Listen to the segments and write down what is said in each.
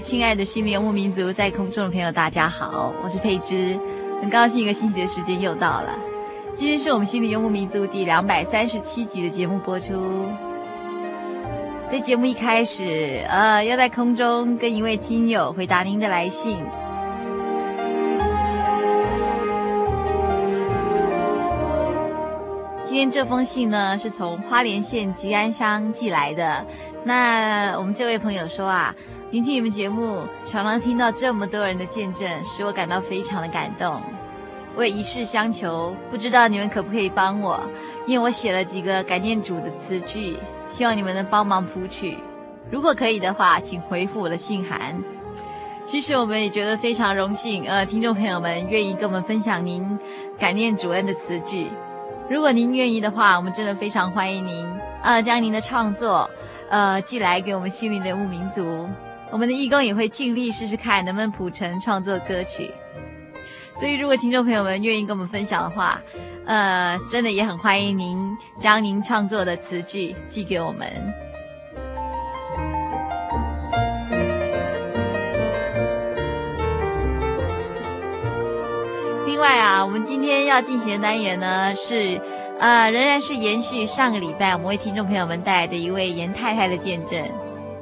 亲爱的心灵游牧民族，在空中的朋友，大家好，我是佩芝，很高兴一个星期的时间又到了。今天是我们心灵游牧民族第两百三十七集的节目播出。在节目一开始，呃，要在空中跟一位听友回答您的来信。今天这封信呢，是从花莲县吉安乡寄来的。那我们这位朋友说啊。聆听你们节目，常常听到这么多人的见证，使我感到非常的感动。我也一事相求，不知道你们可不可以帮我？因为我写了几个感念主的词句，希望你们能帮忙谱曲。如果可以的话，请回复我的信函。其实我们也觉得非常荣幸，呃，听众朋友们愿意跟我们分享您感念主恩的词句。如果您愿意的话，我们真的非常欢迎您，呃，将您的创作，呃，寄来给我们心灵的牧民族。我们的义工也会尽力试试看能不能谱成创作歌曲，所以如果听众朋友们愿意跟我们分享的话，呃，真的也很欢迎您将您创作的词句寄给我们。另外啊，我们今天要进行的单元呢是，呃，仍然是延续上个礼拜我们为听众朋友们带来的一位严太太的见证。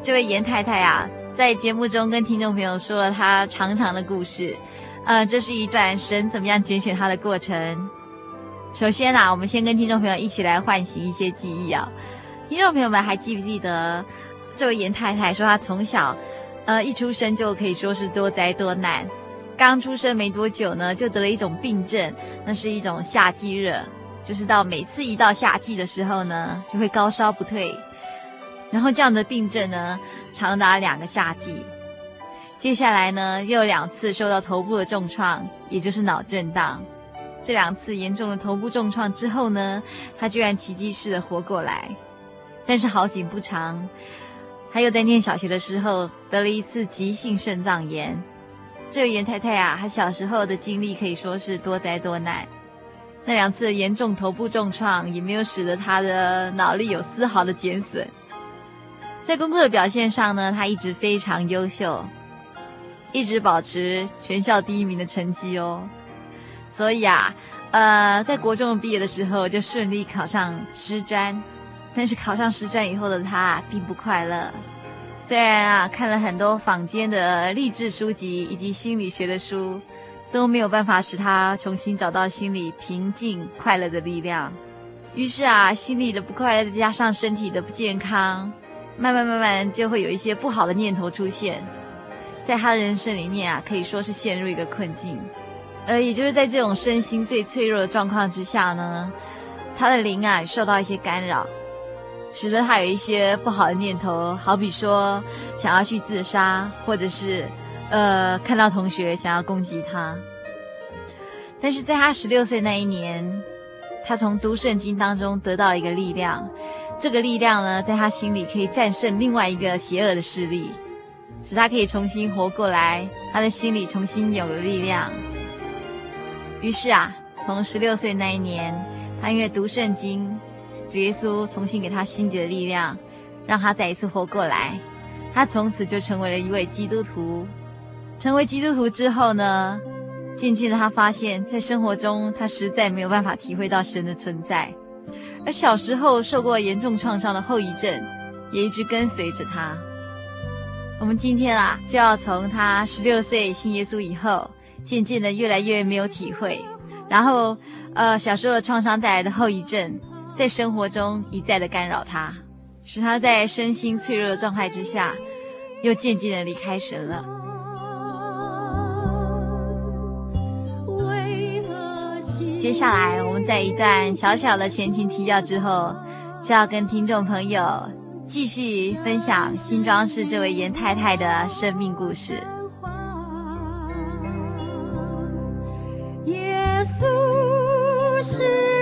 这位严太太啊。在节目中跟听众朋友说了他长长的故事，呃，这是一段神怎么样拣选他的过程。首先啊，我们先跟听众朋友一起来唤醒一些记忆啊。听众朋友们还记不记得这位严太太说她从小，呃，一出生就可以说是多灾多难。刚出生没多久呢，就得了一种病症，那是一种夏季热，就是到每次一到夏季的时候呢，就会高烧不退。然后这样的病症呢，长达两个夏季。接下来呢，又两次受到头部的重创，也就是脑震荡。这两次严重的头部重创之后呢，他居然奇迹似的活过来。但是好景不长，他又在念小学的时候得了一次急性肾脏炎。这位严太太啊，她小时候的经历可以说是多灾多难。那两次严重头部重创也没有使得她的脑力有丝毫的减损。在功课的表现上呢，他一直非常优秀，一直保持全校第一名的成绩哦。所以啊，呃，在国中毕业的时候就顺利考上师专，但是考上师专以后的他并不快乐。虽然啊，看了很多坊间的励志书籍以及心理学的书，都没有办法使他重新找到心里平静快乐的力量。于是啊，心里的不快乐再加上身体的不健康。慢慢慢慢就会有一些不好的念头出现，在他的人生里面啊，可以说是陷入一个困境。而也就是在这种身心最脆弱的状况之下呢，他的灵啊受到一些干扰，使得他有一些不好的念头，好比说想要去自杀，或者是呃看到同学想要攻击他。但是在他十六岁那一年，他从读圣经当中得到一个力量，这个力量呢，在他心里可以战胜另外一个邪恶的势力，使他可以重新活过来，他的心里重新有了力量。于是啊，从十六岁那一年，他因为读圣经，主耶稣重新给他心底的力量，让他再一次活过来。他从此就成为了一位基督徒。成为基督徒之后呢，渐渐的，他发现，在生活中，他实在没有办法体会到神的存在，而小时候受过严重创伤的后遗症，也一直跟随着他。我们今天啊，就要从他十六岁信耶稣以后，渐渐的越来越没有体会，然后，呃，小时候的创伤带来的后遗症，在生活中一再的干扰他，使他在身心脆弱的状态之下，又渐渐的离开神了。接下来，我们在一段小小的前情提要之后，就要跟听众朋友继续分享新庄市这位严太太的生命故事。耶稣是。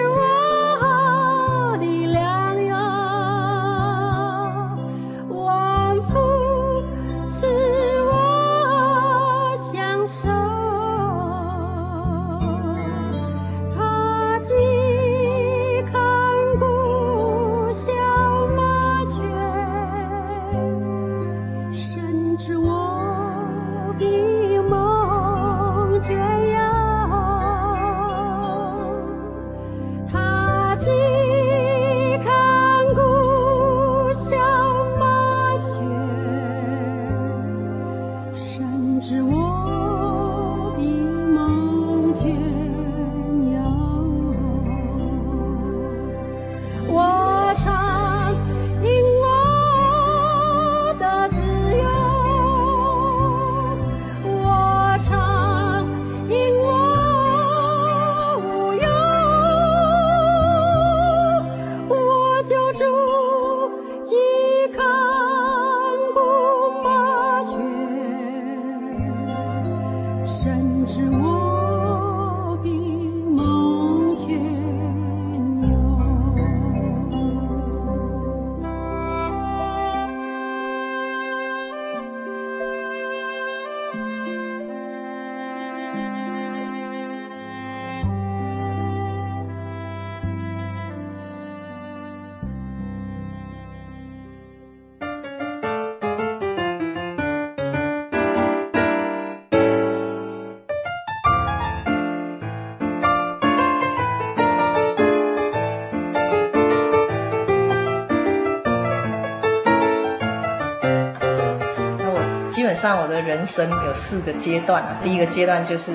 上我的人生有四个阶段啊，第一个阶段就是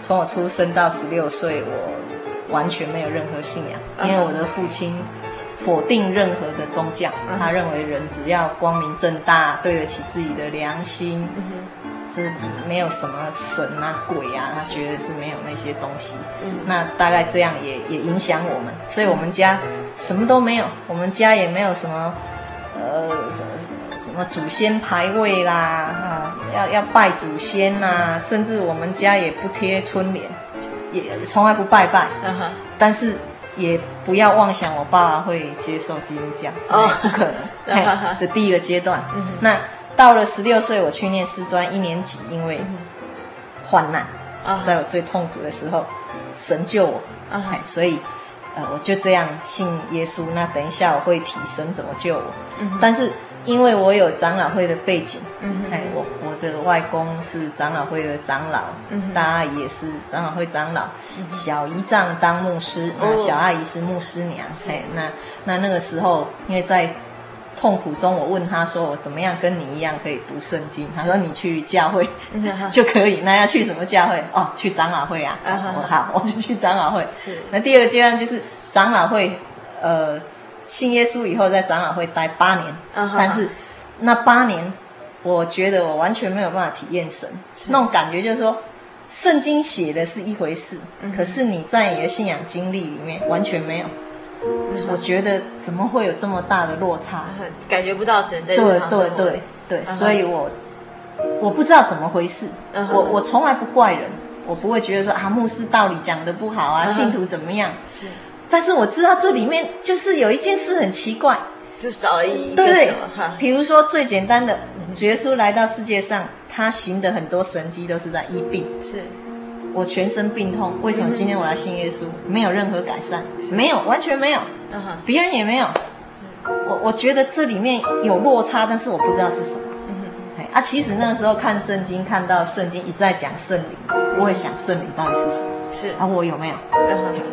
从我出生到十六岁，我完全没有任何信仰，因为我的父亲否定任何的宗教，他认为人只要光明正大，对得起自己的良心，是没有什么神啊鬼啊，他觉得是没有那些东西。那大概这样也也影响我们，所以我们家什么都没有，我们家也没有什么。呃，什么什么祖先牌位啦，啊，要要拜祖先呐、啊，甚至我们家也不贴春联，也从来不拜拜。嗯哼。但是也不要妄想我爸爸会接受基督教，哦，不可能。嗯、这第一个阶段。嗯、那到了十六岁，我去念师专一年级，因为患难，嗯、在我最痛苦的时候，神救我。嗯、所以。呃，我就这样信耶稣。那等一下我会提神怎么救我。嗯、但是因为我有长老会的背景，哎，我我的外公是长老会的长老，嗯，大阿姨也是长老会长老，嗯、小姨丈当牧师，那、哦、小阿姨是牧师娘。是哎，那那那个时候，因为在。痛苦中，我问他说：“我怎么样跟你一样可以读圣经？”他说：“你去教会 就可以。”那要去什么教会？哦，去长老会啊！我好，我就去长老会。是。那第二个阶段就是长老会，呃，信耶稣以后在长老会待八年。但是那八年，我觉得我完全没有办法体验神那种感觉，就是说，圣经写的是一回事，可是你在你的信仰经历里面完全没有。嗯、我觉得怎么会有这么大的落差？感觉不到神在日常生活。对对对对，嗯、所以我我不知道怎么回事。嗯、我我从来不怪人，我不会觉得说啊，牧师道理讲的不好啊，嗯、信徒怎么样？是。但是我知道这里面就是有一件事很奇怪，就少了一个对对，比如说最简单的，主耶稣来到世界上，他行的很多神迹都是在医病。是。我全身病痛，为什么今天我来信耶稣？没有任何改善，没有，完全没有，别人也没有。我我觉得这里面有落差，但是我不知道是什么。啊，其实那个时候看圣经，看到圣经一再讲圣灵，我会想圣灵到底是什么？是。啊，我有没有？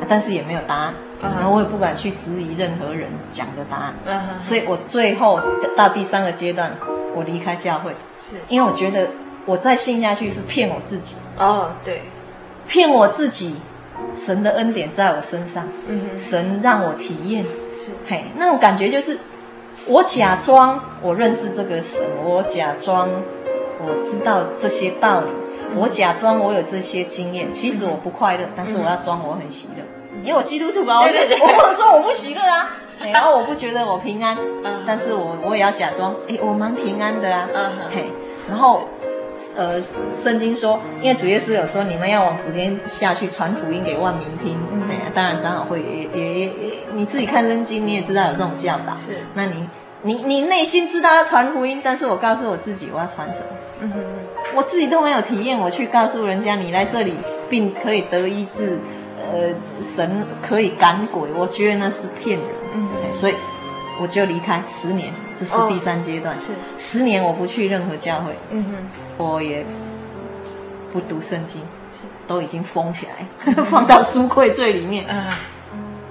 但是也没有答案，然后我也不敢去质疑任何人讲的答案。所以我最后到第三个阶段，我离开教会，是。因为我觉得我再信下去是骗我自己。哦，对。骗我自己，神的恩典在我身上，神让我体验，是。嘿，那种感觉就是，我假装我认识这个神，我假装我知道这些道理，我假装我有这些经验，其实我不快乐，但是我要装我很喜乐，因为我基督徒啊，对对对，我不能说我不喜乐啊，然后我不觉得我平安，嗯、但是我我也要假装，哎，我蛮平安的啊，嗯、哼嘿，然后。呃，圣经说，因为主耶稣有说，你们要往普天下去传福音给万民听。嗯，当然长老会也也也，你自己看圣经，你也知道有这种教导。是，那你你你内心知道要传福音，但是我告诉我自己，我要传什么？嗯哼哼，我自己都没有体验，我去告诉人家，你来这里病可以得医治，呃，神可以赶鬼，我觉得那是骗人。嗯，所以我就离开十年，这是第三阶段。哦，是，十年我不去任何教会。嗯哼。我也不读圣经，都已经封起来，放到书柜最里面。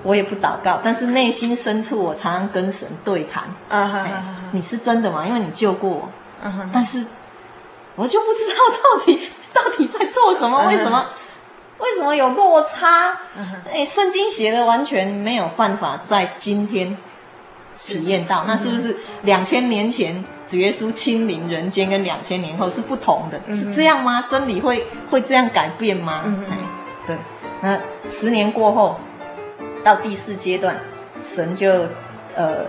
我也不祷告，但是内心深处，我常常跟神对谈。你是真的吗？因为你救过我。但是我就不知道到底到底在做什么？为什么？为什么有落差？哎，圣经写的完全没有办法在今天。体验到，那是不是两千年前主耶稣亲临人间，跟两千年后是不同的？是这样吗？真理会会这样改变吗？嗯嗯，对。那十年过后，到第四阶段，神就呃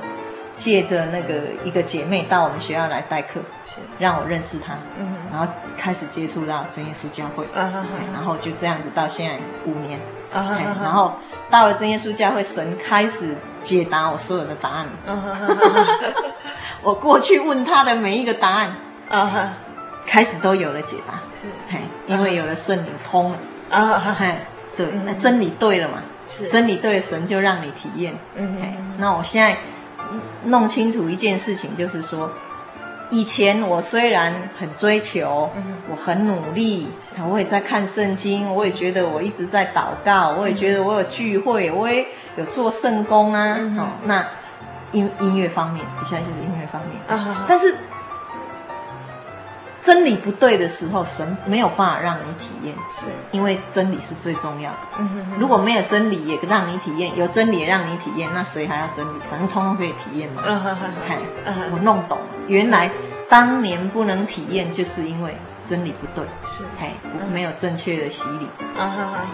借着那个一个姐妹到我们学校来代课，是让我认识她，嗯，然后开始接触到真耶稣教会，然后就这样子到现在五年，然后。到了真耶稣教会，神开始解答我所有的答案。我过去问他的每一个答案，开始都有了解答。是，嘿，因为有了圣灵通了。啊，嘿，对，那真理对了嘛？是，真理对了，神就让你体验。嗯，嘿，那我现在弄清楚一件事情，就是说。以前我虽然很追求，我很努力，我也在看圣经，我也觉得我一直在祷告，我也觉得我有聚会，我也有做圣工啊。哦，那音音乐方面，现在就是音乐方面，但是真理不对的时候，神没有办法让你体验，是。因为真理是最重要的。如果没有真理也让你体验，有真理也让你体验，那谁还要真理？反正通通可以体验嘛。嘿，我弄懂了。原来当年不能体验，就是因为真理不对，是。嘿，没有正确的洗礼，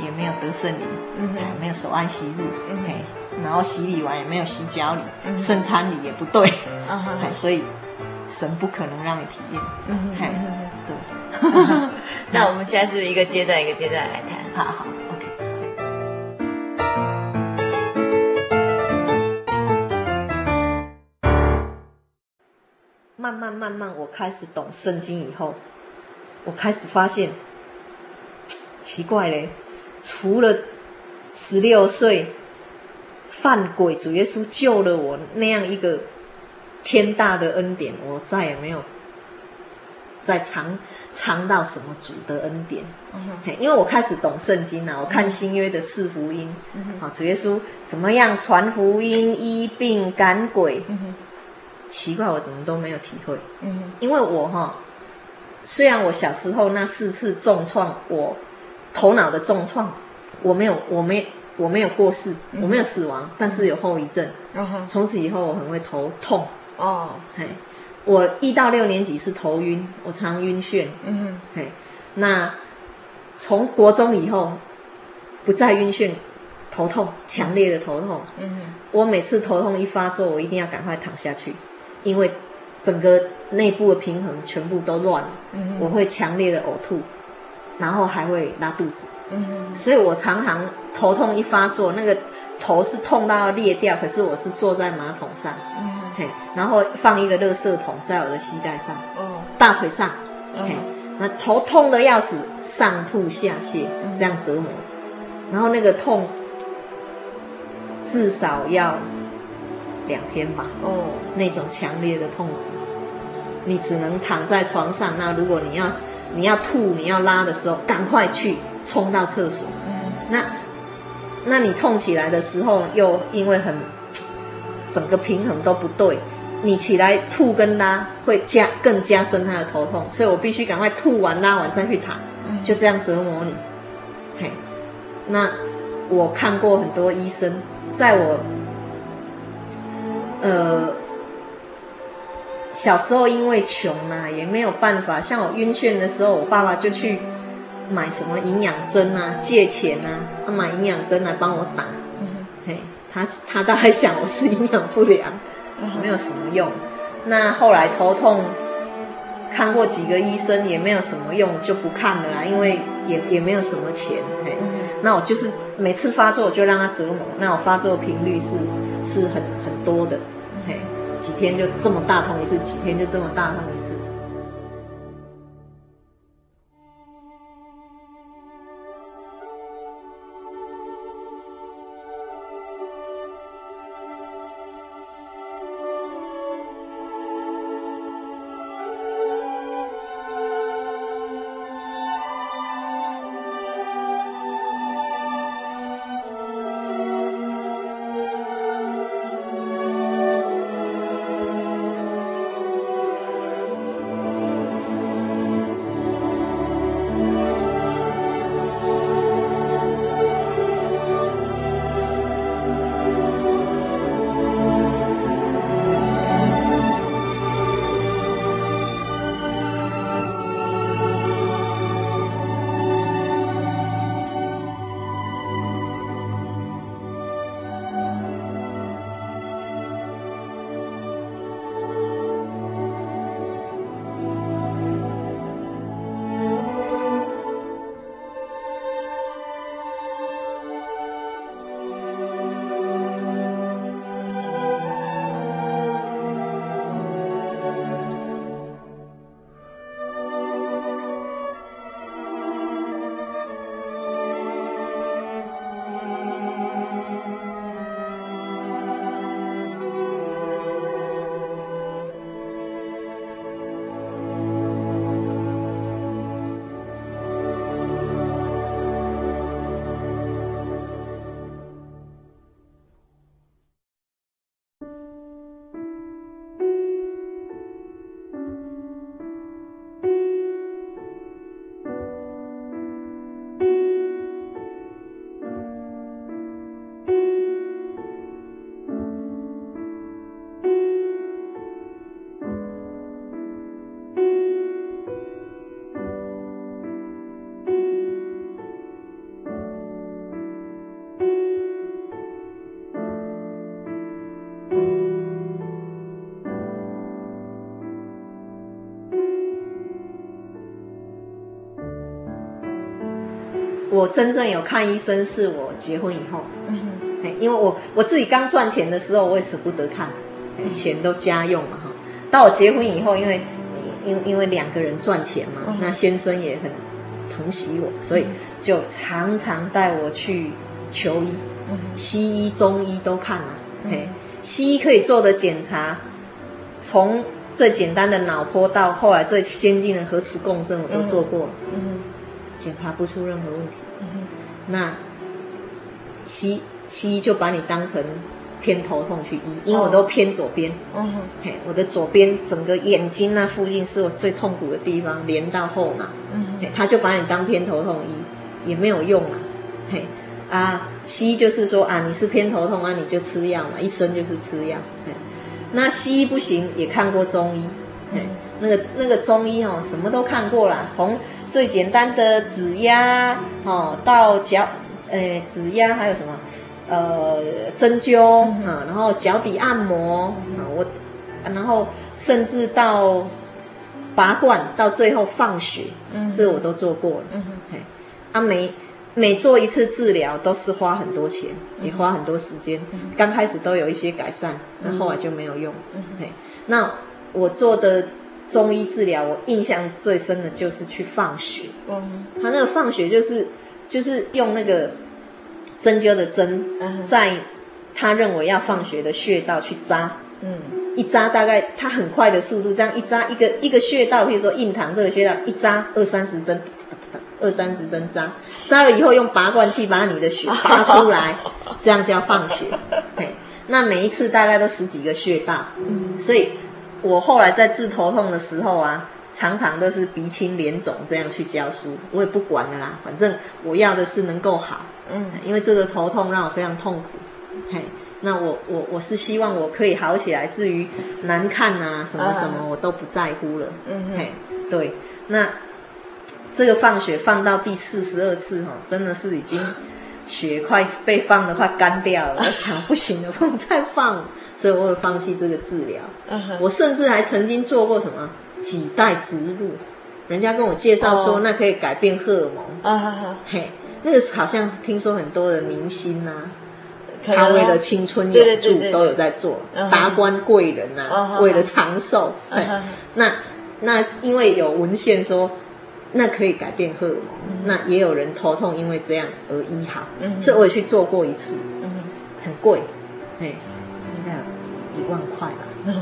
也没有得圣灵，没有守安息日，嘿，然后洗礼完也没有洗脚礼，圣餐礼也不对，所以神不可能让你体验，嘿，对。那我们现在是不是一个阶段一个阶段来谈？好好。慢慢慢慢，我开始懂圣经以后，我开始发现奇怪嘞，除了十六岁犯鬼，主耶稣救了我那样一个天大的恩典，我再也没有再尝尝到什么主的恩典。因为我开始懂圣经了，我看新约的四福音，啊、嗯，主耶稣怎么样传福音、医病、赶鬼。嗯奇怪，我怎么都没有体会。嗯，因为我哈，虽然我小时候那四次重创，我头脑的重创，我没有，我没，我没有过世，我没有死亡，但是有后遗症。从此以后我很会头痛。哦，嘿，我一到六年级是头晕，我常晕眩。嗯哼，嘿，那从国中以后不再晕眩，头痛，强烈的头痛。嗯，我每次头痛一发作，我一定要赶快躺下去，因为整个内部的平衡全部都乱了。嗯，我会强烈的呕吐，然后还会拉肚子。嗯，所以我常常头痛一发作，那个头是痛到要裂掉，可是我是坐在马桶上。嗯，嘿，然后放一个垃圾桶在我的膝盖上，哦，大腿上，嘿。那头痛的要死，上吐下泻，这样折磨，然后那个痛至少要两天吧。哦，那种强烈的痛苦，你只能躺在床上。那如果你要你要吐你要拉的时候，赶快去冲到厕所。嗯，那那你痛起来的时候，又因为很整个平衡都不对。你起来吐跟拉会加更加深他的头痛，所以我必须赶快吐完拉完再去躺，就这样折磨你。嘿，那我看过很多医生，在我呃小时候因为穷啊，也没有办法。像我晕眩的时候，我爸爸就去买什么营养针啊，借钱啊，他买营养针来帮我打。嘿，他他大概想我是营养不良。没有什么用，那后来头痛看过几个医生也没有什么用，就不看了啦，因为也也没有什么钱。嘿，那我就是每次发作我就让他折磨，那我发作频率是是很很多的，嘿，几天就这么大痛一次，几天就这么大痛一次。我真正有看医生是我结婚以后，嗯哼，因为我我自己刚赚钱的时候，我也舍不得看，钱都家用嘛哈。到我结婚以后，因为因为因为两个人赚钱嘛，嗯、那先生也很疼惜我，所以就常常带我去求医，嗯、西医、中医都看了，嘿、嗯，西医可以做的检查，从最简单的脑波到后来最先进的核磁共振，我都做过了，嗯。哼，检查不出任何问题。那西西医就把你当成偏头痛去医，因为我都偏左边。嘿，我的左边整个眼睛那附近是我最痛苦的地方，连到后脑。嗯哼，他就把你当偏头痛医，也没有用啊。嘿，啊，西医就是说啊，你是偏头痛啊，你就吃药嘛，一生就是吃药。嘿，那西医不行，也看过中医。嘿，那个那个中医哦，什么都看过啦，从。最简单的指压，哦，到脚诶指压还有什么？呃，针灸啊、嗯，然后脚底按摩啊、嗯，我，然后甚至到拔罐，到最后放血，嗯，这我都做过了。嗯嘿，啊，每每做一次治疗都是花很多钱，也花很多时间。嗯、刚开始都有一些改善，那后来就没有用。那我做的中医治疗，我印象最深的就是去放血。嗯，他那个放血就是就是用那个。针灸的针，在他认为要放血的穴道去扎，嗯，一扎大概他很快的速度，这样一扎一个一个穴道，比如说印堂这个穴道，一扎二三十针，二三十针扎，扎了以后用拔罐器把你的血 拔出来，这样叫放血。嘿，那每一次大概都十几个穴道，嗯，所以我后来在治头痛的时候啊，常常都是鼻青脸肿这样去教书，我也不管了啦，反正我要的是能够好。嗯，因为这个头痛让我非常痛苦，嘿，那我我我是希望我可以好起来，至于难看啊什么什么，我都不在乎了。嗯嘿，对，那这个放血放到第四十二次哈，真的是已经血快被放的快干掉了。我 想不行了，不能再放，所以我会放弃这个治疗。嗯，我甚至还曾经做过什么脐带植入，人家跟我介绍说那可以改变荷尔蒙。啊嘿。那个好像听说很多的明星呐、啊，他为了青春永驻都有在做达官贵人呐、啊，为了长寿。那那因为有文献说那可以改变荷尔蒙，那也有人头痛因为这样而医好，嗯。所以我也去做过一次，嗯。很贵，哎，应该有一万块吧。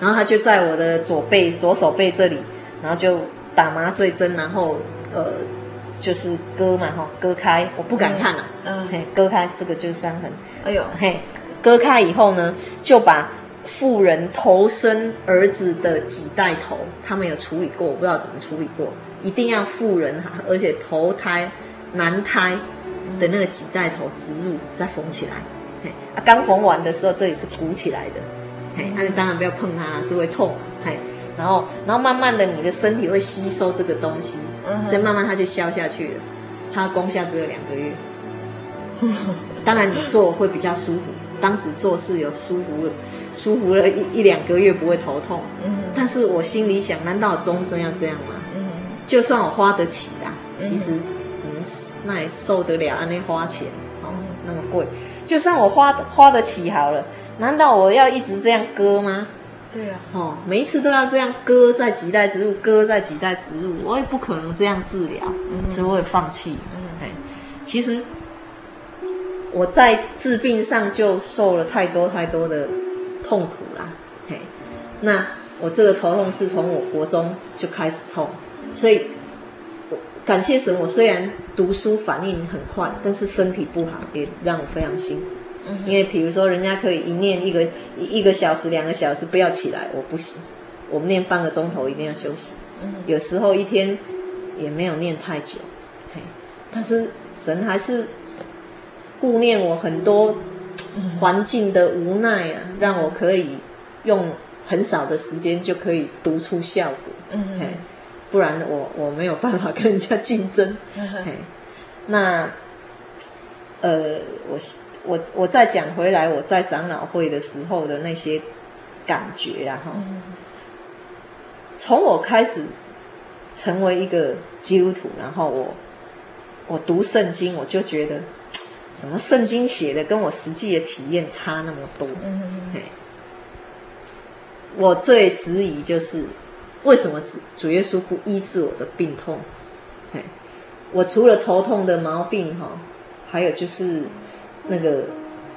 然后他就在我的左背左手背这里，然后就打麻醉针，然后呃。就是割嘛，哈，割开，我不敢看了，嗯，嘿，割开，这个就是伤痕，哎呦，嘿，割开以后呢，就把妇人头生儿子的脐带头，他们有处理过，我不知道怎么处理过，一定要富人哈，而且头胎男胎的那个几带头植入再缝起来，嘿，啊，刚缝完的时候这里是鼓起来的，嘿，那你当然不要碰它，是会痛，嘿。然后，然后慢慢的，你的身体会吸收这个东西，所以慢慢它就消下去了。它功效只有两个月。当然，你做会比较舒服。当时做是有舒服了，舒服了一一两个月不会头痛。嗯但是我心里想，难道我终身要这样吗？就算我花得起啦，其实，嗯，那也受得了安，那花钱哦，那么贵。就算我花花得起好了，难道我要一直这样割吗？对啊，哦，每一次都要这样割在几代植入，割在几代植入，我也不可能这样治疗，嗯、所以我也放弃。嗯，嘿，其实我在治病上就受了太多太多的痛苦啦。嘿，那我这个头痛是从我国中就开始痛，所以我感谢神，我虽然读书反应很快，但是身体不好，也让我非常辛苦。因为比如说，人家可以一念一个一个小时、两个小时不要起来，我不行。我们念半个钟头一定要休息。有时候一天也没有念太久，嘿。但是神还是顾念我很多环境的无奈啊，让我可以用很少的时间就可以读出效果。嗯，嘿，不然我我没有办法跟人家竞争。嘿，那呃，我。我我再讲回来，我在长老会的时候的那些感觉啊，哈，从我开始成为一个基督徒，然后我我读圣经，我就觉得，怎么圣经写的跟我实际的体验差那么多？嗯嗯嗯。我最质疑就是，为什么主主耶稣不医治我的病痛？嘿，我除了头痛的毛病，哈，还有就是。那个，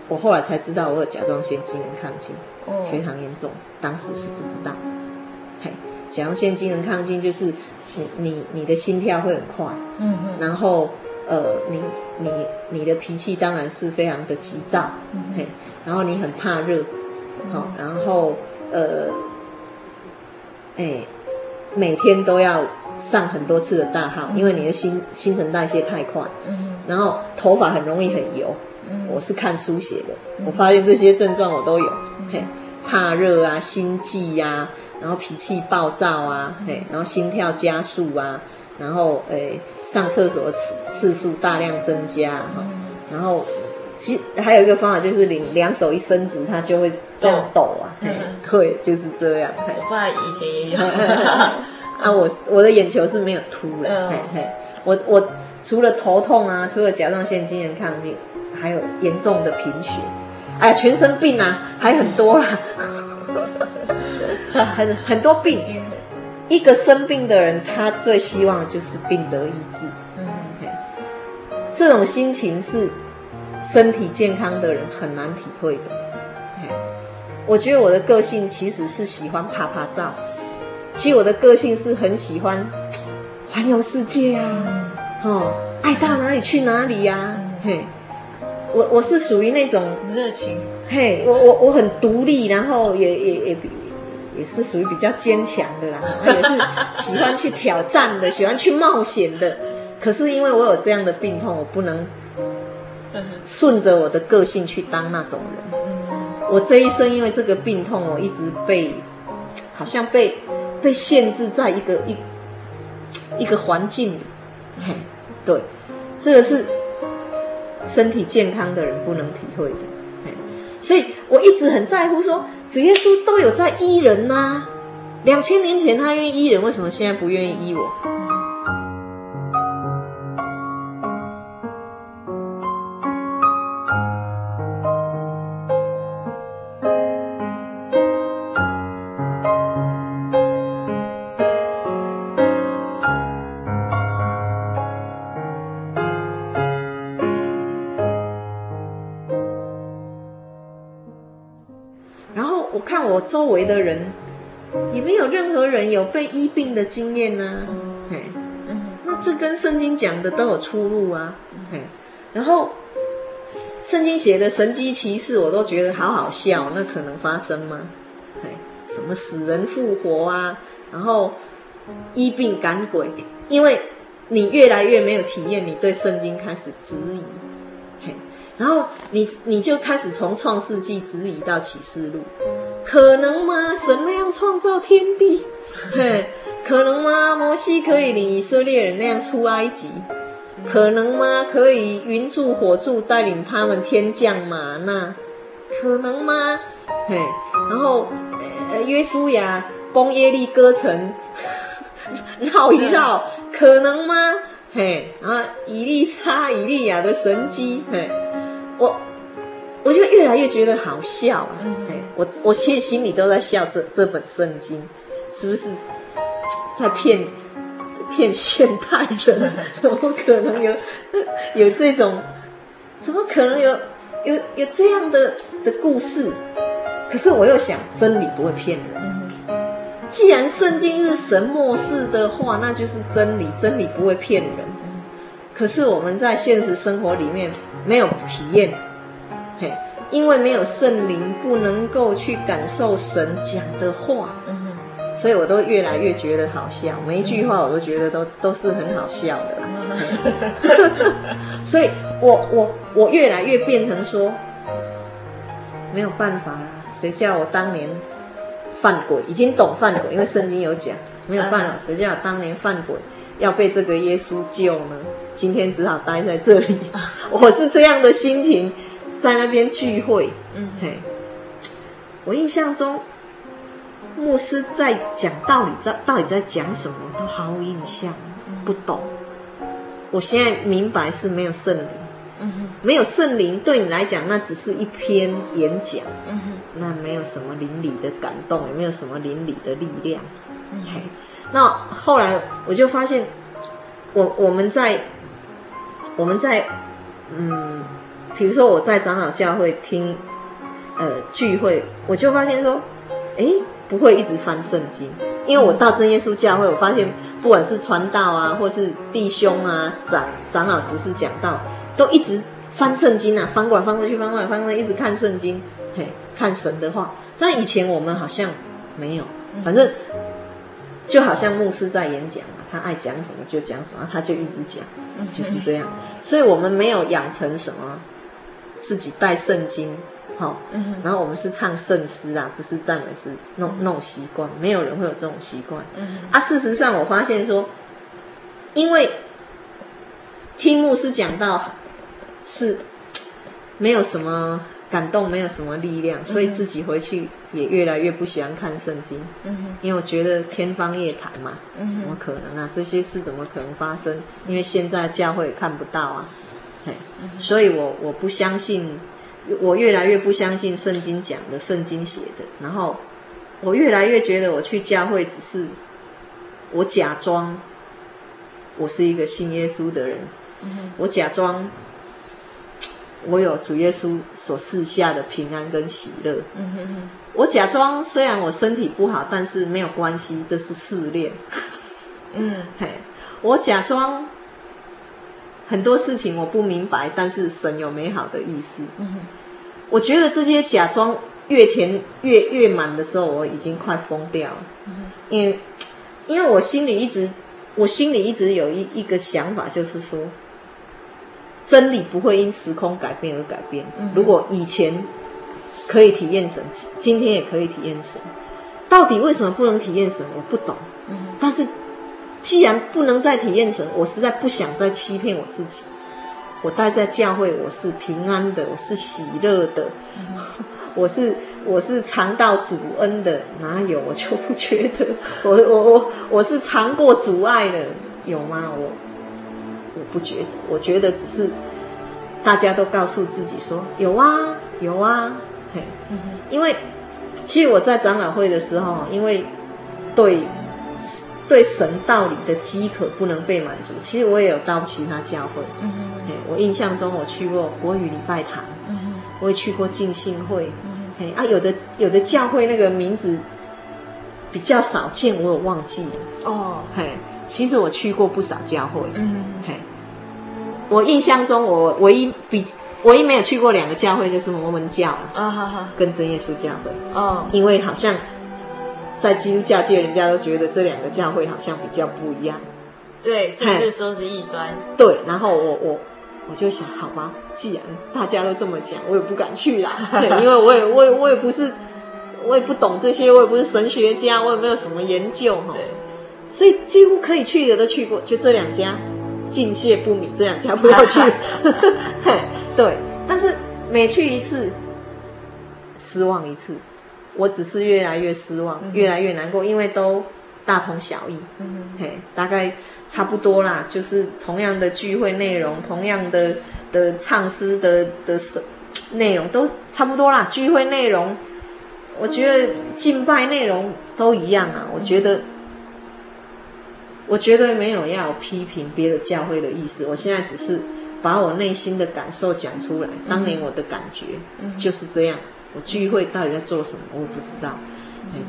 我后来才知道我有甲状腺机能亢进，哦，非常严重，当时是不知道。嘿，甲状腺机能亢进就是你你你的心跳会很快，嗯嗯，然后呃你你你的脾气当然是非常的急躁，嗯，嘿，然后你很怕热，好，然后呃，哎，每天都要上很多次的大号，因为你的新新陈代谢太快，嗯，然后头发很容易很油。我是看书写的，我发现这些症状我都有，嘿，怕热啊，心悸呀，然后脾气暴躁啊，嘿，然后心跳加速啊，然后诶上厕所次次数大量增加哈，嗯、然后其实还有一个方法就是两两手一伸直，它就会这样抖啊，嗯、对，就是这样。我爸以前也有 啊，我我的眼球是没有凸的，嗯、嘿嘿，我我除了头痛啊，除了甲状腺机能亢进，还有严重的贫血，哎，全身病啊，还很多啦，很很多病。一个生病的人，他最希望的就是病得医治。嗯，这种心情是身体健康的人很难体会的。我觉得我的个性其实是喜欢拍拍照，其实我的个性是很喜欢 环游世界啊，哦，爱到哪里去哪里呀，啊。嘿，我我是属于那种热情。嘿，我我我很独立，然后也也也。也是属于比较坚强的啦，也是喜欢去挑战的，喜欢去冒险的。可是因为我有这样的病痛，我不能顺着我的个性去当那种人。我这一生因为这个病痛，我一直被好像被被限制在一个一一个环境里。嘿，对，这个是身体健康的人不能体会的。嘿，所以我一直很在乎说。主耶稣都有在医人呐、啊，两千年前他愿意医人，为什么现在不愿意医我？周围的人也没有任何人有被医病的经验呢、啊，嘿，那这跟圣经讲的都有出入啊，嘿，然后圣经写的神迹奇事我都觉得好好笑，那可能发生吗？嘿，什么死人复活啊，然后医病赶鬼，因为你越来越没有体验，你对圣经开始质疑，嘿，然后你你就开始从创世纪质疑到启示录。可能吗？神那样创造天地，嘿，可能吗？摩西可以领以色列人那样出埃及，可能吗？可以云柱火柱带领他们天降吗那，可能吗？嘿，然后呃，约书亚攻耶利哥城，绕一绕，可能吗？嘿，然后以利沙、以利亚的神迹，嘿，我。我就越来越觉得好笑啊！哎，我我其实心里都在笑这，这这本圣经是不是在骗骗现代人？怎么可能有有这种？怎么可能有有有这样的的故事？可是我又想，真理不会骗人。既然圣经是神默示的话，那就是真理，真理不会骗人。可是我们在现实生活里面没有体验。嘿，因为没有圣灵，不能够去感受神讲的话，嗯，所以我都越来越觉得好笑，每一句话我都觉得都都是很好笑的啦。嗯、所以我我我越来越变成说，没有办法啦，谁叫我当年犯鬼，已经懂犯鬼，因为圣经有讲，没有办法，谁叫我当年犯鬼，要被这个耶稣救呢？今天只好待在这里，我是这样的心情。在那边聚会，嗯。嘿，我印象中，牧师在讲道理，在到底在讲什么，我都毫无印象，不懂。我现在明白是没有圣灵，嗯哼，没有圣灵对你来讲，那只是一篇演讲，嗯哼，那没有什么灵里的感动，也没有什么灵里的力量，嗯嘿。那后来我就发现，我我们在我们在嗯。比如说我在长老教会听，呃聚会，我就发现说，哎，不会一直翻圣经，因为我到真耶稣教会，我发现不管是传道啊，或是弟兄啊，长长老执事讲道，都一直翻圣经啊，翻过来翻过去，翻过来翻过来，一直看圣经，嘿，看神的话。但以前我们好像没有，反正就好像牧师在演讲嘛，他爱讲什么就讲什么，他就一直讲，就是这样。所以我们没有养成什么。自己带圣经，好、哦，然后我们是唱圣诗啊，不是赞美诗，那种那种习惯，没有人会有这种习惯。啊，事实上我发现说，因为听牧师讲到是没有什么感动，没有什么力量，所以自己回去也越来越不喜欢看圣经。嗯，因为我觉得天方夜谭嘛，怎么可能啊？这些事怎么可能发生？因为现在教会也看不到啊。嘿，所以我我不相信，我越来越不相信圣经讲的、圣经写的。然后我越来越觉得我去教会只是我假装我是一个信耶稣的人，我假装。我有主耶稣所赐下的平安跟喜乐。嗯哼哼。我假装虽然我身体不好，但是没有关系，这是试炼。嗯，嘿，我假装很多事情我不明白，但是神有美好的意思。嗯哼。我觉得这些假装越填越越满的时候，我已经快疯掉了。嗯。因为因为我心里一直我心里一直有一一个想法，就是说。真理不会因时空改变而改变。如果以前可以体验神，今天也可以体验神。到底为什么不能体验神？我不懂。但是既然不能再体验神，我实在不想再欺骗我自己。我待在教会，我是平安的，我是喜乐的，我是我是尝到主恩的。哪有？我就不觉得。我我我我是尝过主爱的，有吗？我。我不觉得，我觉得只是大家都告诉自己说有啊有啊，嘿，因为其实我在长老会的时候，因为对对神道理的饥渴不能被满足，其实我也有到其他教会，嗯哼，嘿，我印象中我去过国语礼拜堂，嗯哼，我也去过浸信会，嗯哼，嘿啊，有的有的教会那个名字比较少见，我有忘记了，哦，嘿。其实我去过不少教会，嗯，嘿，我印象中我唯一比唯一没有去过两个教会就是摩门教，啊哈哈，跟真耶稣教会，哦，因为好像在基督教界，人家都觉得这两个教会好像比较不一样，对，甚至说是异端，对，然后我我我就想，好吧，既然大家都这么讲，我也不敢去啦，对，因为我也我也我也不是，我也不懂这些，我也不是神学家，我也没有什么研究哈。所以几乎可以去的都去过，就这两家，敬谢不敏，这两家不要去。对，但是每去一次，失望一次，我只是越来越失望，越来越难过，因为都大同小异。嗯，嘿，大概差不多啦，就是同样的聚会内容，同样的的唱诗的的内容都差不多啦。聚会内容，我觉得敬拜内容都一样啊，我觉得。我绝对没有要批评别的教会的意思，我现在只是把我内心的感受讲出来。当年我的感觉就是这样。我聚会到底在做什么，我也不知道。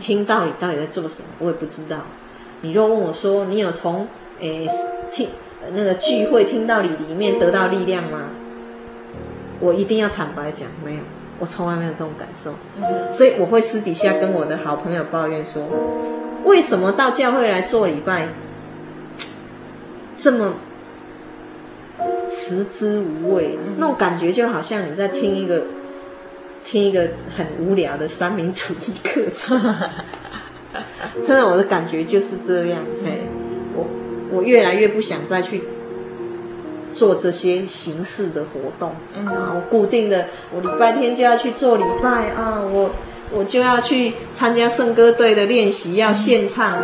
听到你到底在做什么，我也不知道。你若问我说，你有从诶听那个聚会听到你里面得到力量吗？我一定要坦白讲，没有，我从来没有这种感受。所以我会私底下跟我的好朋友抱怨说，为什么到教会来做礼拜？这么食之无味，那种感觉就好像你在听一个听一个很无聊的三民主义课程。真的，我的感觉就是这样。嘿，我我越来越不想再去做这些形式的活动。啊，我固定的，我礼拜天就要去做礼拜啊，我我就要去参加圣歌队的练习，要献唱。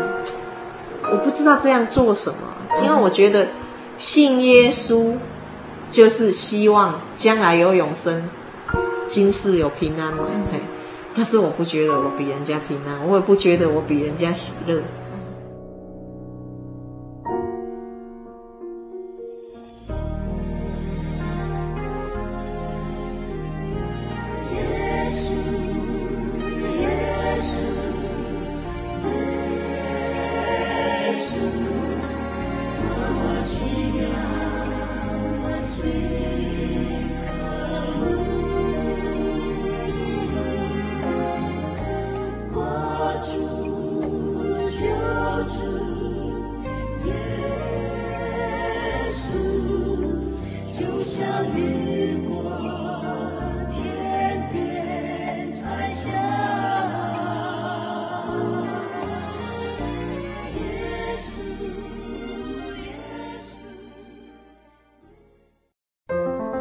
我不知道这样做什么。因为我觉得信耶稣就是希望将来有永生，今世有平安嘛。嘿，但是我不觉得我比人家平安，我也不觉得我比人家喜乐。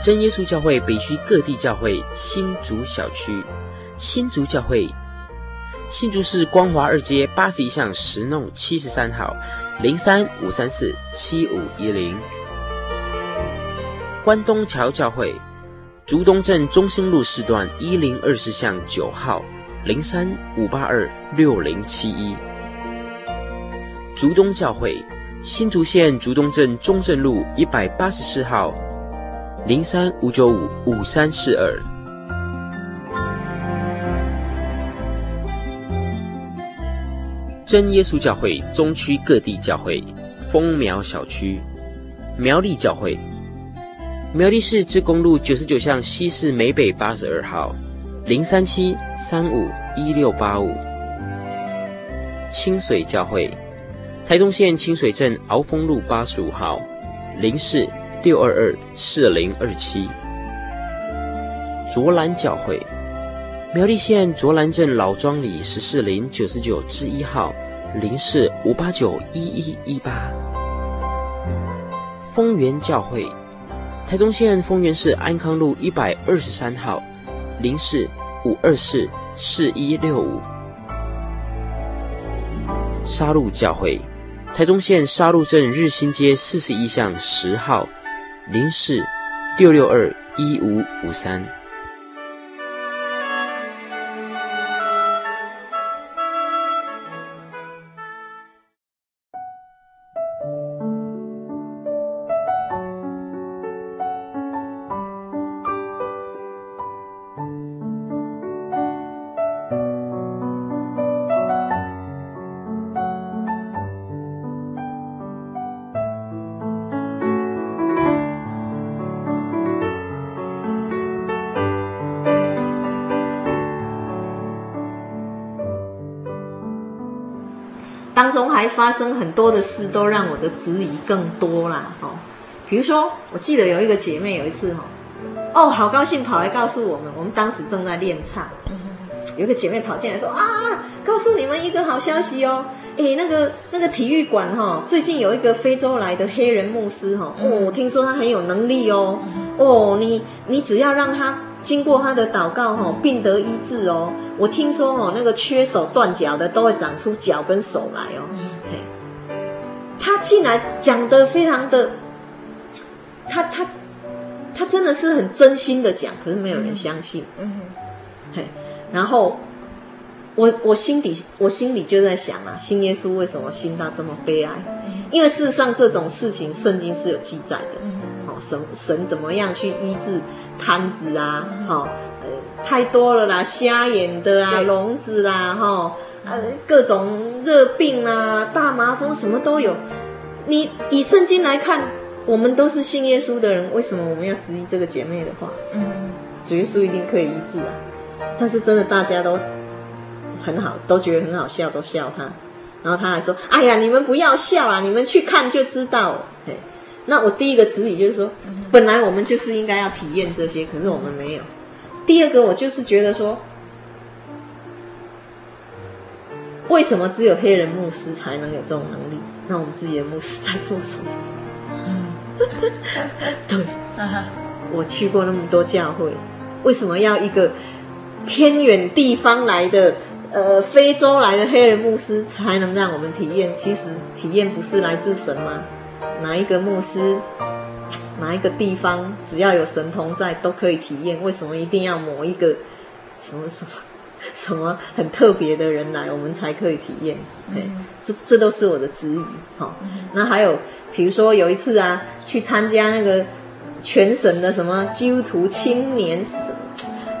真耶稣教会北区各地教会新竹小区，新竹教会。新竹市光华二街八十一巷十弄七十三号，零三五三四七五一零。关东桥教会，竹东镇中兴路四段一零二四巷九号，零三五八二六零七一。竹东教会，新竹县竹东镇中正路一百八十四号，零三五九五五三四二。真耶稣教会中区各地教会，丰苗小区，苗栗教会，苗栗市志公路九十九巷西势美北八十二号，零三七三五一六八五。清水教会，台东县清水镇鳌峰路八十五号，零四六二二四零二七。卓兰教会。苗栗县卓兰镇老庄里十四零九十九之一号，零四五八九一一一八。丰源教会，台中县丰源市安康路一百二十三号，零四五二四四一六五。沙鹿教会，台中县沙鹿镇日新街四十一巷十号，零四六六二一五五三。还发生很多的事，都让我的质疑更多啦。哦，比如说，我记得有一个姐妹有一次，哦，哦好高兴跑来告诉我们，我们当时正在练唱。有一个姐妹跑进来说啊，告诉你们一个好消息哦，诶，那个那个体育馆哈，最近有一个非洲来的黑人牧师哈，哦，听说他很有能力哦，哦，你你只要让他。经过他的祷告，哈，病得医治哦。我听说，哦，那个缺手断脚的都会长出脚跟手来哦。他进来讲的非常的，他他他真的是很真心的讲，可是没有人相信。嗯，嘿，然后我我心底我心里就在想啊，新耶稣为什么信到这么悲哀？因为事实上这种事情圣经是有记载的。哦神神怎么样去医治瘫子啊？哈、哦呃，太多了啦，瞎眼的啊，聋子啦，哈、哦，呃，各种热病啊，大麻风什么都有。你以圣经来看，我们都是信耶稣的人，为什么我们要质疑这个姐妹的话？嗯，主耶稣一定可以医治啊。但是真的大家都很好，都觉得很好笑，都笑他。然后他还说：“哎呀，你们不要笑啊，你们去看就知道。”哎。那我第一个质疑就是说，本来我们就是应该要体验这些，可是我们没有。第二个，我就是觉得说，为什么只有黑人牧师才能有这种能力？那我们自己的牧师在做什么？对，我去过那么多教会，为什么要一个偏远地方来的，呃，非洲来的黑人牧师才能让我们体验？其实体验不是来自神吗？哪一个牧师哪一个地方只要有神同在都可以体验，为什么一定要某一个什么什么什么很特别的人来，我们才可以体验？对，嗯、这这都是我的质疑。好，那还有比如说有一次啊，去参加那个全省的什么基督徒青年什么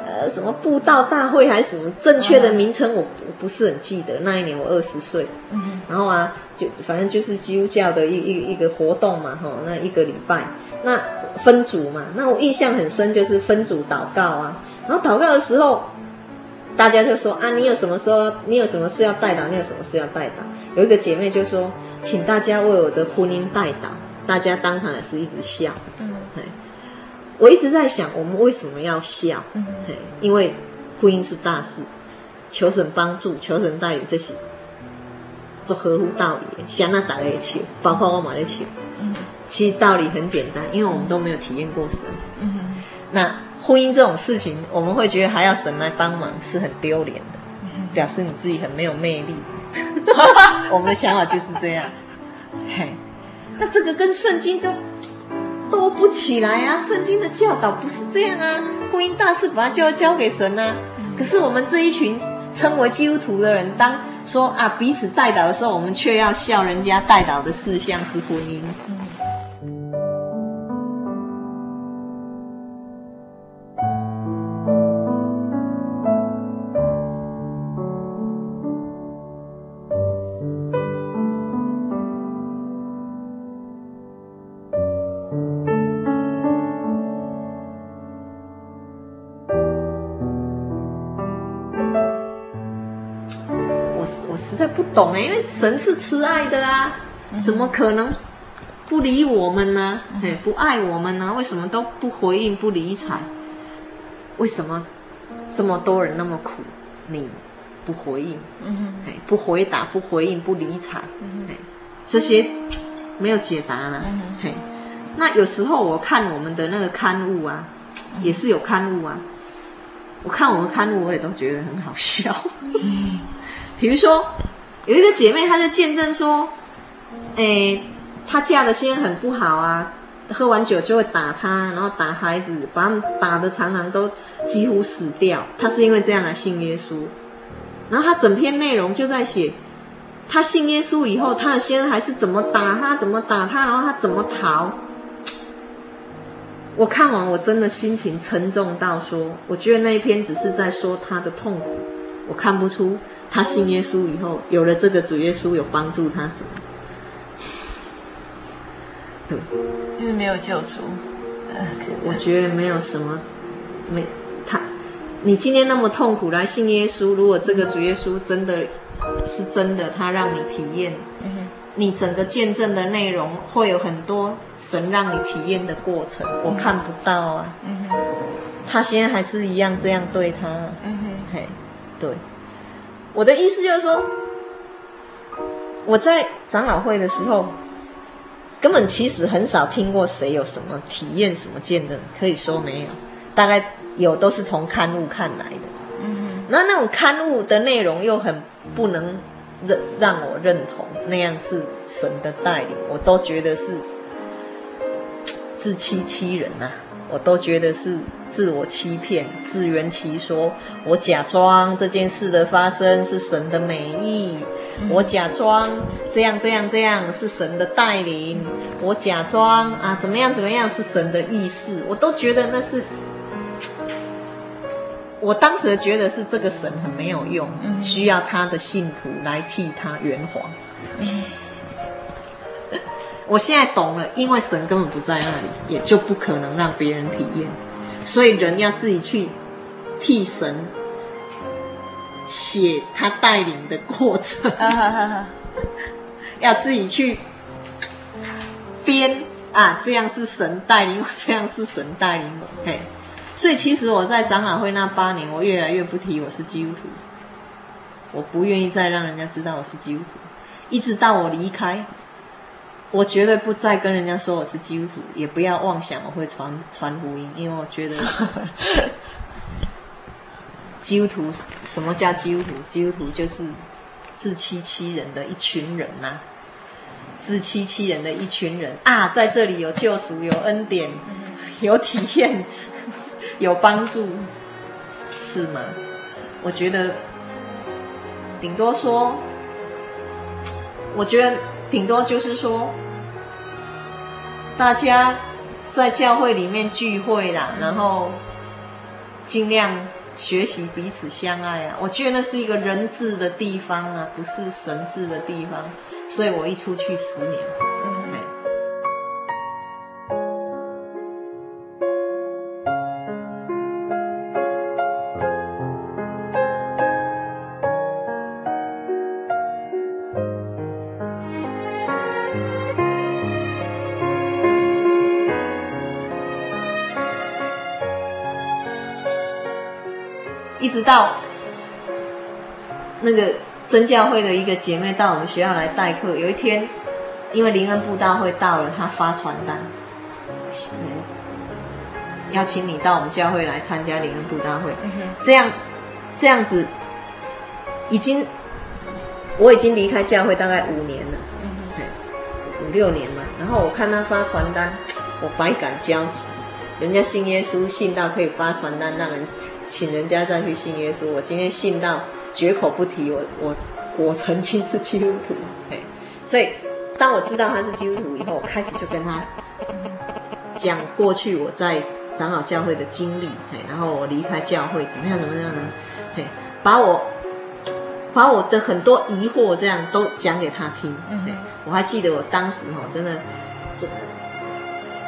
呃什么布道大会还是什么正确的名称我不是很记得。那一年我二十岁，然后啊，就反正就是基督教的一一一个活动嘛，哈，那一个礼拜。那分组嘛，那我印象很深，就是分组祷告啊。然后祷告的时候，大家就说啊，你有什么时候，你有什么事要代祷，你有什么事要代祷。有一个姐妹就说，请大家为我的婚姻代祷。大家当场也是一直笑。嗯，我一直在想，我们为什么要笑？嗯，因为婚姻是大事，求神帮助，求神带领这些，做合乎道理，想那大家求，包括我嘛在求。嗯。其实道理很简单，因为我们都没有体验过神。嗯哼。那婚姻这种事情，我们会觉得还要神来帮忙，是很丢脸的，表示你自己很没有魅力。我们的想法就是这样。嘿，那这个跟圣经就都不起来啊！圣经的教导不是这样啊！婚姻大事本来就要交给神啊。嗯、可是我们这一群称为基督徒的人，当说啊彼此代祷的时候，我们却要笑人家代祷的事项是婚姻。懂哎，因为神是慈爱的啊，怎么可能不理我们呢？哎，不爱我们呢？为什么都不回应、不理睬？为什么这么多人那么苦，你不回应？哎，不回答、不回应、不理睬，哎，这些没有解答了。嘿，那有时候我看我们的那个刊物啊，也是有刊物啊，我看我们刊物，我也都觉得很好笑。比如说。有一个姐妹，她就见证说，诶，她嫁的先很不好啊，喝完酒就会打她，然后打孩子，把他们打得常常都几乎死掉。她是因为这样来信耶稣，然后她整篇内容就在写，她信耶稣以后，她的先生还是怎么打她，怎么打她，然后她怎么逃。我看完，我真的心情沉重到说，我觉得那一篇只是在说她的痛苦，我看不出。他信耶稣以后，有了这个主耶稣，有帮助他什么？对，就是没有救赎。我觉得没有什么，没他，你今天那么痛苦来信耶稣，如果这个主耶稣真的是真的，他让你体验，你整个见证的内容会有很多神让你体验的过程，我看不到啊。他现在还是一样这样对他。嘿，对。我的意思就是说，我在长老会的时候，根本其实很少听过谁有什么体验、什么见证，可以说没有，大概有都是从刊物看来的。嗯，那那种刊物的内容又很不能认让我认同，那样是神的带领，我都觉得是自欺欺人啊。我都觉得是自我欺骗、自圆其说。我假装这件事的发生是神的美意，我假装这样、这样、这样是神的带领，我假装啊怎么样、怎么样是神的意思。我都觉得那是，我当时觉得是这个神很没有用，需要他的信徒来替他圆谎。我现在懂了，因为神根本不在那里，也就不可能让别人体验，所以人要自己去替神写他带领的过程，要自己去编啊，这样是神带领我，这样是神带领我。嘿，所以其实我在长老会那八年，我越来越不提我是基督徒，我不愿意再让人家知道我是基督徒，一直到我离开。我绝对不再跟人家说我是基督徒，也不要妄想我会传传福音，因为我觉得 基督徒什么叫基督徒？基督徒就是自欺欺人的一群人呐、啊。自欺欺人的一群人啊，在这里有救赎，有恩典，有体验，有帮助，是吗？我觉得顶多说，我觉得顶多就是说，大家在教会里面聚会啦，然后尽量学习彼此相爱啊。我觉得那是一个人治的地方啊，不是神治的地方。所以我一出去十年。直到那个真教会的一个姐妹到我们学校来代课。有一天，因为灵恩布道会到了，她发传单，邀请你到我们教会来参加灵恩布道会。这样，这样子，已经我已经离开教会大概五年了，五六年嘛。然后我看她发传单，我百感交集。人家信耶稣信到可以发传单，让人。请人家再去信耶稣，我今天信到绝口不提我我我曾经是基督徒，嘿，所以当我知道他是基督徒以后，我开始就跟他讲过去我在长老教会的经历，嘿，然后我离开教会怎么样怎么样呢？嘿，把我把我的很多疑惑这样都讲给他听，嘿，我还记得我当时哦真的真的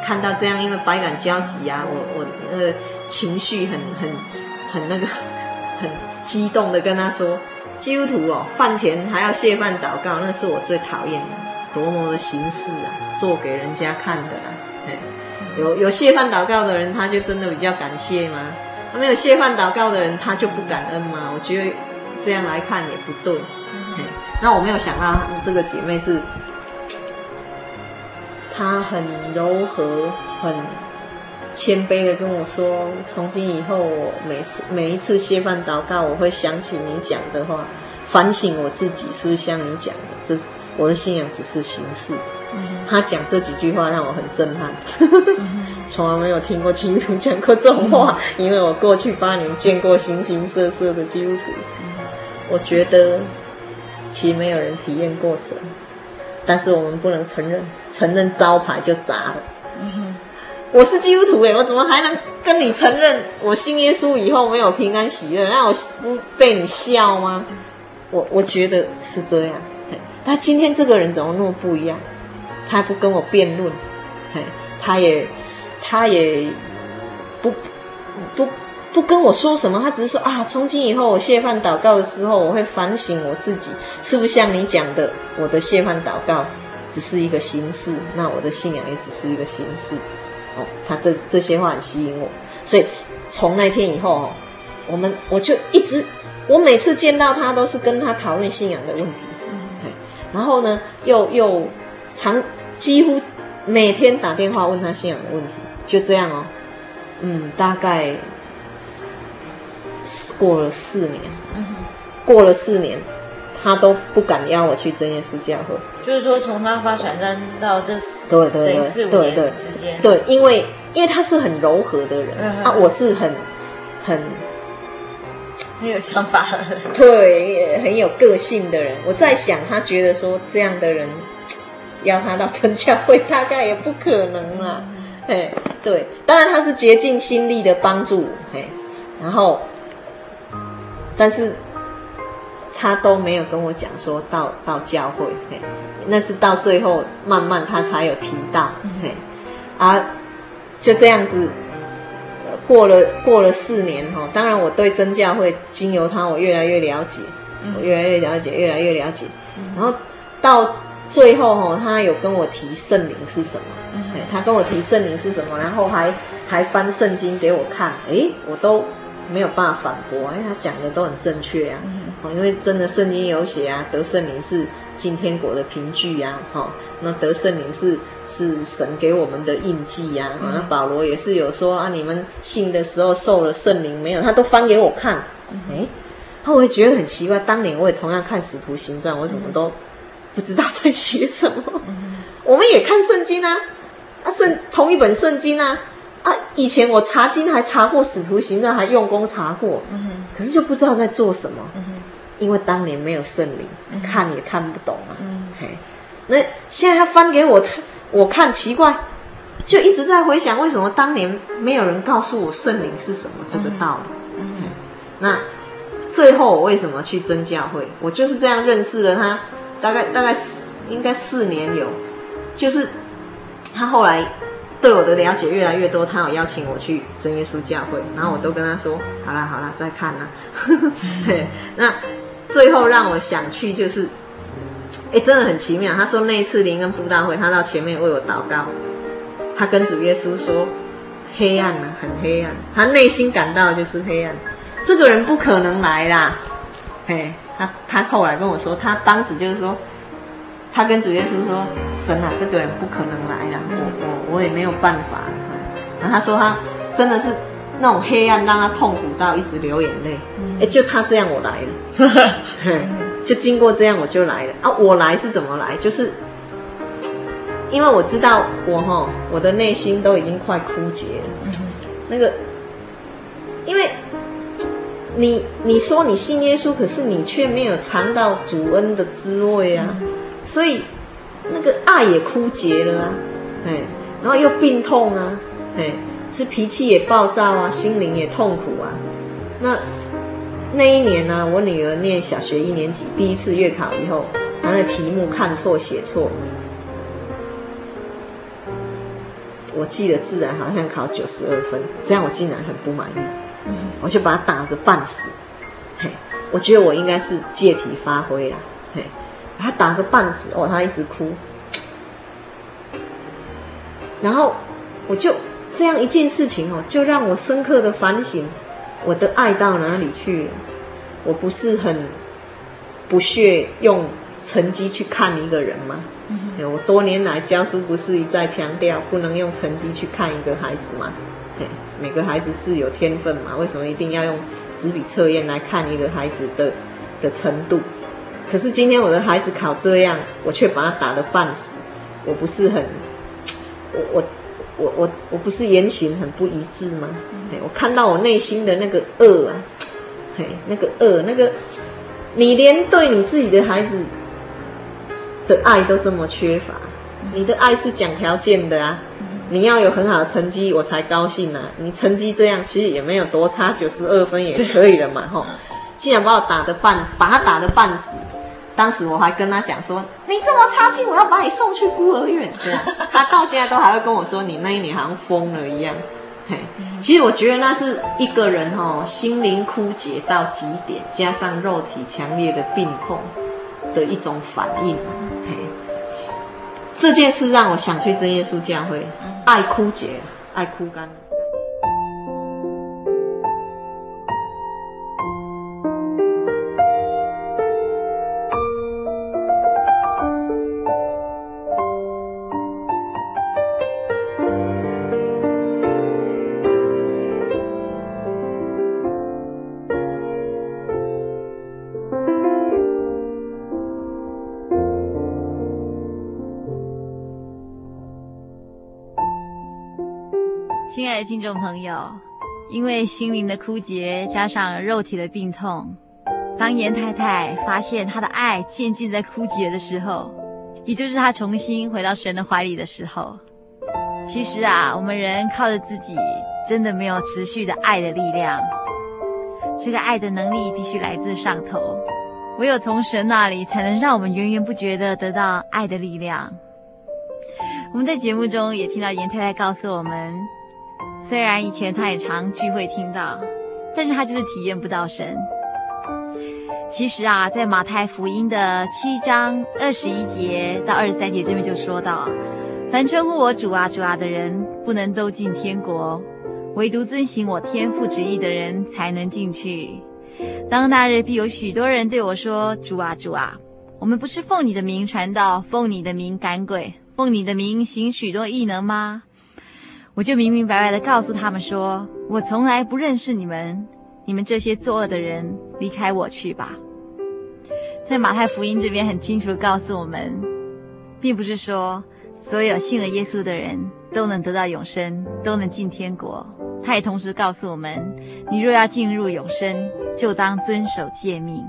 看到这样，因为百感交集啊，我我呃情绪很很。很那个，很激动的跟他说：“基督徒哦，饭前还要谢饭祷告，那是我最讨厌的，多么的形式啊，做给人家看的啦。有有谢饭祷告的人，他就真的比较感谢吗？没有谢饭祷告的人，他就不感恩吗？我觉得这样来看也不对。那我没有想到这个姐妹是，她很柔和，很。”谦卑的跟我说：“从今以后，我每次每一次谢饭祷告，我会想起你讲的话，反省我自己是不是像你讲的。这我的信仰只是形式。嗯”他讲这几句话让我很震撼，从、嗯、来没有听过基督徒讲过这种话。嗯、因为我过去八年见过形形色色的基督徒，嗯、我觉得其实没有人体验过神，但是我们不能承认，承认招牌就砸了。我是基督徒诶，我怎么还能跟你承认我信耶稣以后没有平安喜乐？那我不被你笑吗？我我觉得是这样。他今天这个人怎么那么不一样？他不跟我辩论，他也他也不不不跟我说什么，他只是说啊，从今以后我谢饭祷告的时候，我会反省我自己，是不是像你讲的，我的谢饭祷告只是一个形式，那我的信仰也只是一个形式。哦，他这这些话很吸引我，所以从那天以后哦，我们我就一直，我每次见到他都是跟他讨论信仰的问题，嗯，然后呢，又又常几乎每天打电话问他信仰的问题，就这样哦，嗯，大概过了四年，嗯，过了四年。他都不敢邀我去真耶稣教会，就是说从他发传单到这四对对对四五年之间，对，因为因为他是很柔和的人，嗯、啊，我是很很很有想法，对，很有个性的人。我在想，他觉得说这样的人邀他到真教会，大概也不可能啦。哎、嗯，对，当然他是竭尽心力的帮助，哎，然后，但是。他都没有跟我讲说到到教会，嘿，那是到最后慢慢他才有提到，嘿，啊，就这样子过了过了四年哈，当然我对真教会经由他我越来越了解，我越来越了解，越来越了解，然后到最后哈，他有跟我提圣灵是什么，嘿，他跟我提圣灵是什么，然后还还翻圣经给我看，诶，我都没有办法反驳，因为他讲的都很正确啊。因为真的圣经有写啊，得圣灵是进天国的凭据呀，哈，那得圣灵是是神给我们的印记呀，啊，那保罗也是有说啊，你们信的时候受了圣灵没有？他都翻给我看，哎，那我也觉得很奇怪，当年我也同样看使徒行传，我怎么都不知道在写什么。我们也看圣经啊，啊圣同一本圣经啊，啊以前我查经还查过使徒行传，还用功查过，可是就不知道在做什么，因为当年没有圣灵，看也看不懂啊。嘿，那现在他翻给我，我看奇怪，就一直在回想为什么当年没有人告诉我圣灵是什么这个道理。那最后我为什么去真教会？我就是这样认识了他，大概大概四应该四年有。就是他后来对我的了解越来越多，他有邀请我去真耶稣教会，然后我都跟他说：“好啦好啦，再看啦。”对，那最后让我想去，就是，哎，真的很奇妙。他说那一次灵恩布道会，他到前面为我祷告，他跟主耶稣说：“黑暗啊，很黑暗。”他内心感到就是黑暗，这个人不可能来啦。嘿，他他后来跟我说，他当时就是说。他跟主耶稣说：“神啊，这个人不可能来了，我我我也没有办法。”然后他说他真的是那种黑暗，让他痛苦到一直流眼泪。哎，就他这样，我来了。就经过这样，我就来了啊！我来是怎么来？就是因为我知道我哈，我的内心都已经快枯竭了。那个，因为你你说你信耶稣，可是你却没有尝到主恩的滋味啊。所以，那个爱也枯竭了啊，哎，然后又病痛啊，哎，是脾气也暴躁啊，心灵也痛苦啊。那那一年呢，我女儿念小学一年级，第一次月考以后，她的题目看错写错，我记得自然好像考九十二分，这样我竟然很不满意，我就把她打个半死，嘿，我觉得我应该是借题发挥了，嘿。他打个半死哦，他一直哭，然后我就这样一件事情哦，就让我深刻的反省，我的爱到哪里去了？我不是很不屑用成绩去看一个人吗？嗯、我多年来教书不是一再强调，不能用成绩去看一个孩子吗？每个孩子自有天分嘛，为什么一定要用纸笔测验来看一个孩子的的程度？可是今天我的孩子考这样，我却把他打得半死，我不是很，我我我我我不是言行很不一致吗？我看到我内心的那个恶啊，嘿，那个恶，那个你连对你自己的孩子的爱都这么缺乏，你的爱是讲条件的啊，你要有很好的成绩我才高兴啊，你成绩这样其实也没有多差，九十二分也可以了嘛，吼，竟然把我打得半死，把他打得半死。当时我还跟他讲说：“你这么差劲，我要把你送去孤儿院。”对，他到现在都还会跟我说：“你那一年好像疯了一样。”嘿，其实我觉得那是一个人哦，心灵枯竭到极点，加上肉体强烈的病痛的一种反应。嘿，这件事让我想去真耶稣教会，爱枯竭，爱枯干。爱的听众朋友，因为心灵的枯竭加上肉体的病痛，当严太太发现她的爱渐渐在枯竭的时候，也就是她重新回到神的怀里的时候，其实啊，我们人靠着自己真的没有持续的爱的力量。这个爱的能力必须来自上头，唯有从神那里，才能让我们源源不绝的得到爱的力量。我们在节目中也听到严太太告诉我们。虽然以前他也常聚会听到，但是他就是体验不到神。其实啊，在马太福音的七章二十一节到二十三节这边就说到：凡称呼我主啊主啊的人，不能都进天国；唯独遵行我天父旨意的人，才能进去。当那日必有许多人对我说：主啊主啊，我们不是奉你的名传道，奉你的名赶鬼，奉你的名行许多异能吗？我就明明白白的告诉他们说：“我从来不认识你们，你们这些作恶的人，离开我去吧。”在马太福音这边很清楚的告诉我们，并不是说所有信了耶稣的人都能得到永生，都能进天国。他也同时告诉我们，你若要进入永生，就当遵守诫命。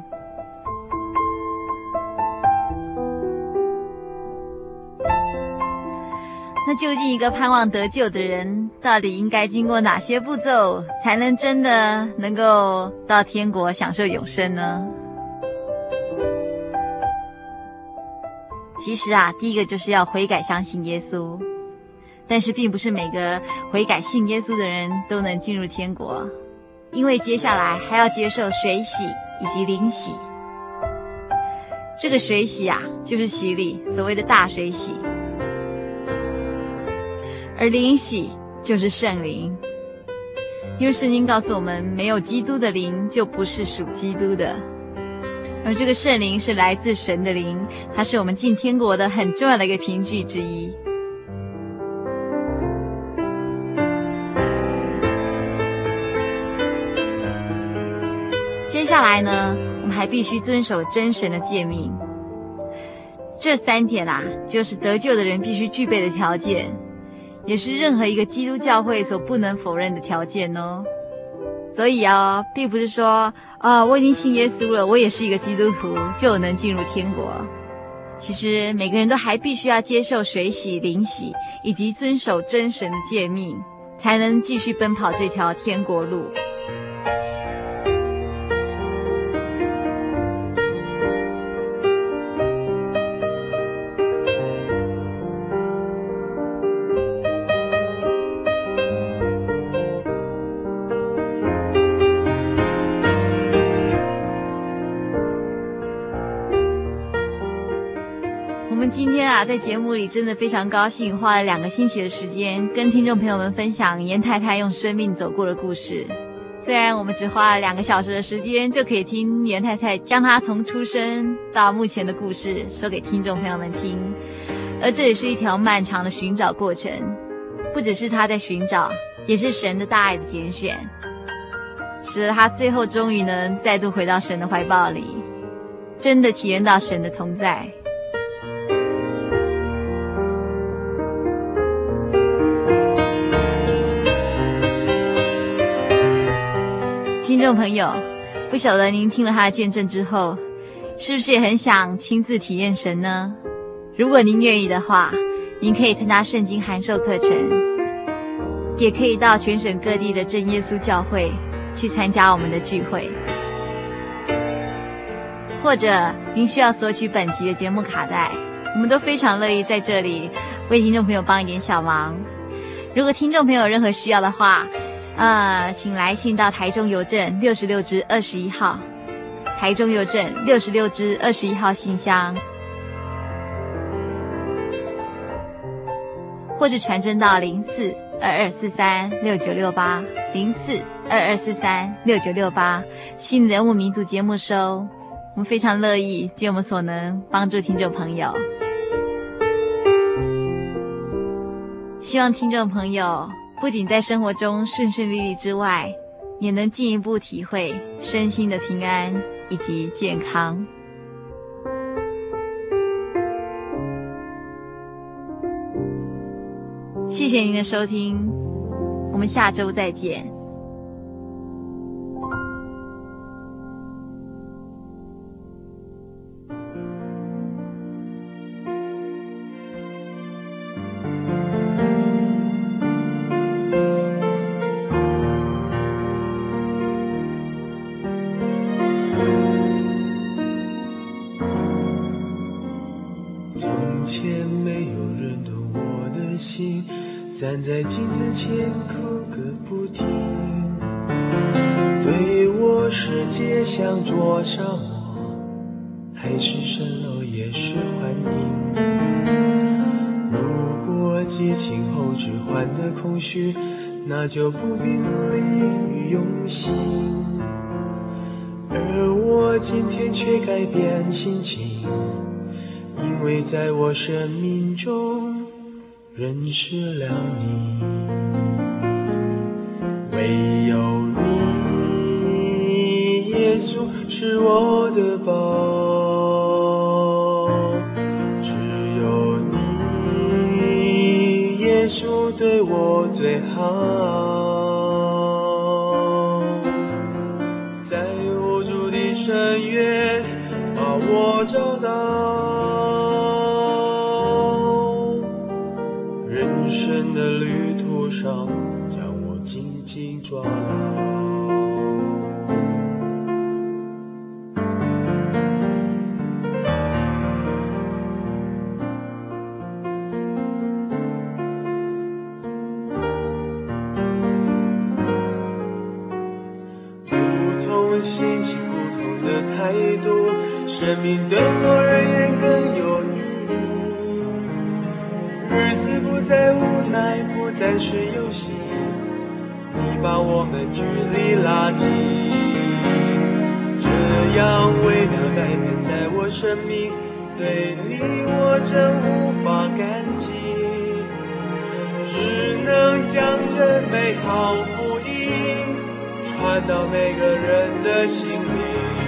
那究竟一个盼望得救的人，到底应该经过哪些步骤，才能真的能够到天国享受永生呢？其实啊，第一个就是要悔改相信耶稣，但是并不是每个悔改信耶稣的人都能进入天国，因为接下来还要接受水洗以及灵洗。这个水洗啊，就是洗礼，所谓的大水洗。而灵洗就是圣灵，因为圣经告诉我们，没有基督的灵就不是属基督的。而这个圣灵是来自神的灵，它是我们进天国的很重要的一个凭据之一。接下来呢，我们还必须遵守真神的诫命。这三点啊，就是得救的人必须具备的条件。也是任何一个基督教会所不能否认的条件哦。所以啊，并不是说啊，我已经信耶稣了，我也是一个基督徒就能进入天国。其实每个人都还必须要接受水洗、灵洗，以及遵守真神的诫命，才能继续奔跑这条天国路。在节目里真的非常高兴，花了两个星期的时间跟听众朋友们分享严太太用生命走过的故事。虽然我们只花了两个小时的时间，就可以听严太太将她从出生到目前的故事说给听众朋友们听，而这也是一条漫长的寻找过程，不只是她在寻找，也是神的大爱的拣选，使得她最后终于能再度回到神的怀抱里，真的体验到神的同在。众朋友，不晓得您听了他的见证之后，是不是也很想亲自体验神呢？如果您愿意的话，您可以参加圣经函授课程，也可以到全省各地的正耶稣教会去参加我们的聚会，或者您需要索取本集的节目卡带，我们都非常乐意在这里为听众朋友帮一点小忙。如果听众朋友任何需要的话，呃，请来信到台中邮政六十六支二十一号，台中邮政六十六支二十一号信箱，或是传真到零四二二四三六九六八零四二二四三六九六八，新人物民族节目收，我们非常乐意尽我们所能帮助听众朋友，希望听众朋友。不仅在生活中顺顺利利之外，也能进一步体会身心的平安以及健康。谢谢您的收听，我们下周再见。心情，因为在我生命中认识了你，唯有你，耶稣是我的宝，只有你，耶稣对我最好。找到，人生的旅途上将我紧紧抓牢。心情不的态度生命对我而言更有意义，日子不再无奈，不再是游戏，你把我们距离拉近，这样微妙改变在我生命，对你我真无法感激，只能将这美好福音传到每个人的心里。